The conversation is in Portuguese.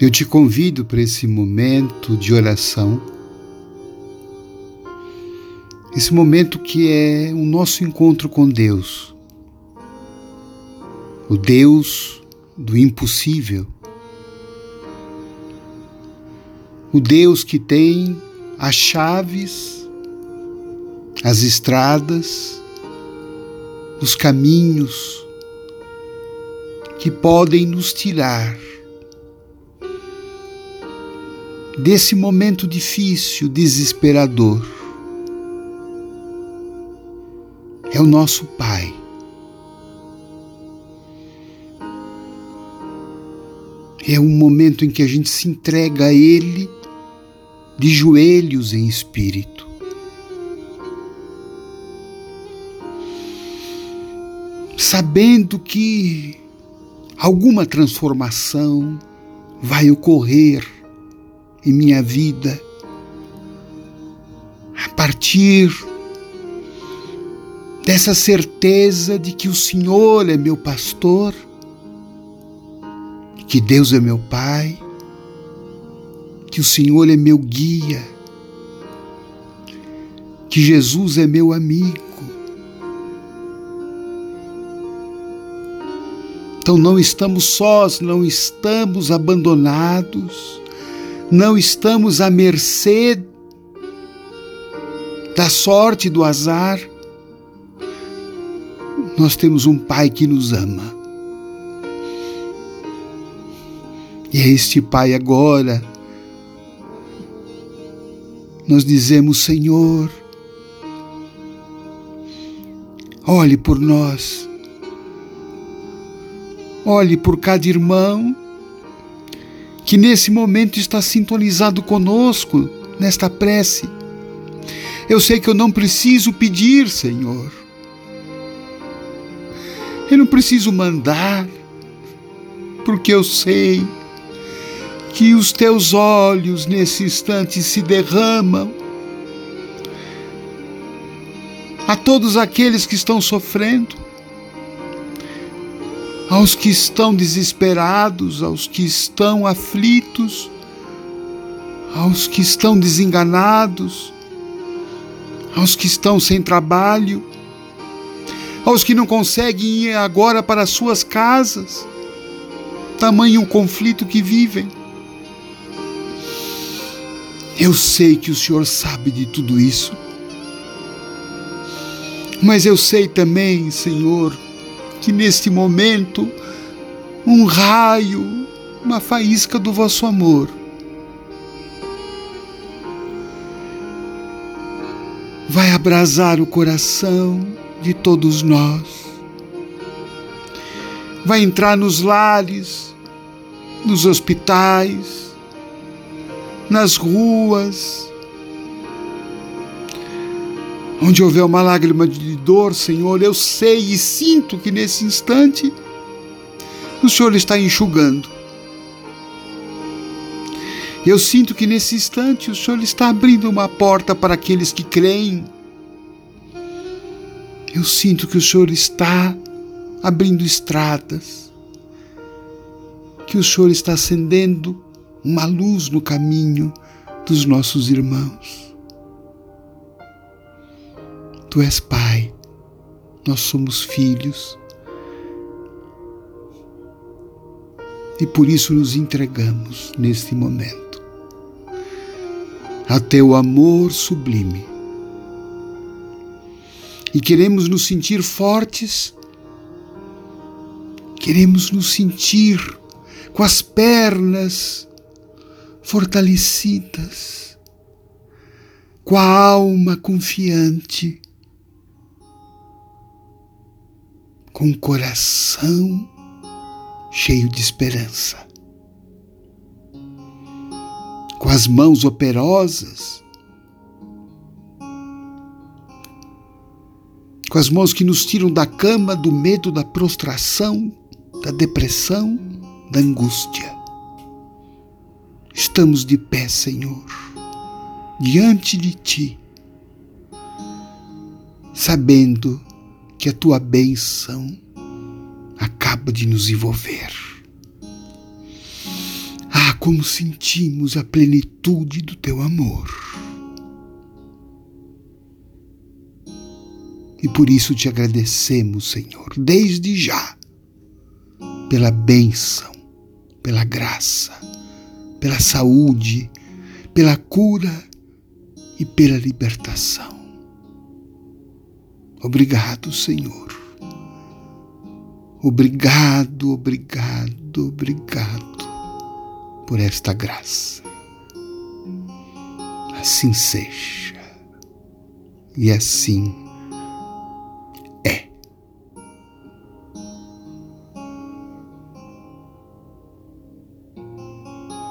Eu te convido para esse momento de oração, esse momento que é o nosso encontro com Deus, o Deus do impossível, o Deus que tem as chaves, as estradas, os caminhos que podem nos tirar desse momento difícil, desesperador. É o nosso Pai. É um momento em que a gente se entrega a Ele de joelhos em espírito. Sabendo que alguma transformação vai ocorrer em minha vida a partir dessa certeza de que o Senhor é meu pastor, que Deus é meu Pai, que o Senhor é meu guia, que Jesus é meu amigo. Então não estamos sós, não estamos abandonados não estamos à mercê da sorte, do azar. Nós temos um Pai que nos ama. E é este Pai agora. Nós dizemos, Senhor, olhe por nós, olhe por cada irmão que nesse momento está sintonizado conosco nesta prece. Eu sei que eu não preciso pedir, Senhor. Eu não preciso mandar, porque eu sei que os teus olhos nesse instante se derramam a todos aqueles que estão sofrendo, aos que estão desesperados, aos que estão aflitos, aos que estão desenganados, aos que estão sem trabalho, aos que não conseguem ir agora para suas casas, tamanho conflito que vivem. Eu sei que o Senhor sabe de tudo isso, mas eu sei também, Senhor, que neste momento um raio, uma faísca do vosso amor vai abrasar o coração de todos nós, vai entrar nos lares, nos hospitais, nas ruas, Onde houver uma lágrima de dor, Senhor, eu sei e sinto que nesse instante o Senhor está enxugando. Eu sinto que nesse instante o Senhor está abrindo uma porta para aqueles que creem. Eu sinto que o Senhor está abrindo estradas, que o Senhor está acendendo uma luz no caminho dos nossos irmãos. Tu és Pai, nós somos filhos. E por isso nos entregamos neste momento a teu amor sublime. E queremos nos sentir fortes, queremos nos sentir com as pernas fortalecidas, com a alma confiante com o coração cheio de esperança, com as mãos operosas, com as mãos que nos tiram da cama, do medo, da prostração, da depressão, da angústia. Estamos de pé, Senhor, diante de Ti, sabendo que a tua bênção acaba de nos envolver. como sentimos a plenitude do teu amor. E por isso te agradecemos, Senhor, desde já, pela bênção, pela graça, pela saúde, pela cura e pela libertação. Obrigado, Senhor. Obrigado, obrigado, obrigado por esta graça. Assim seja. E assim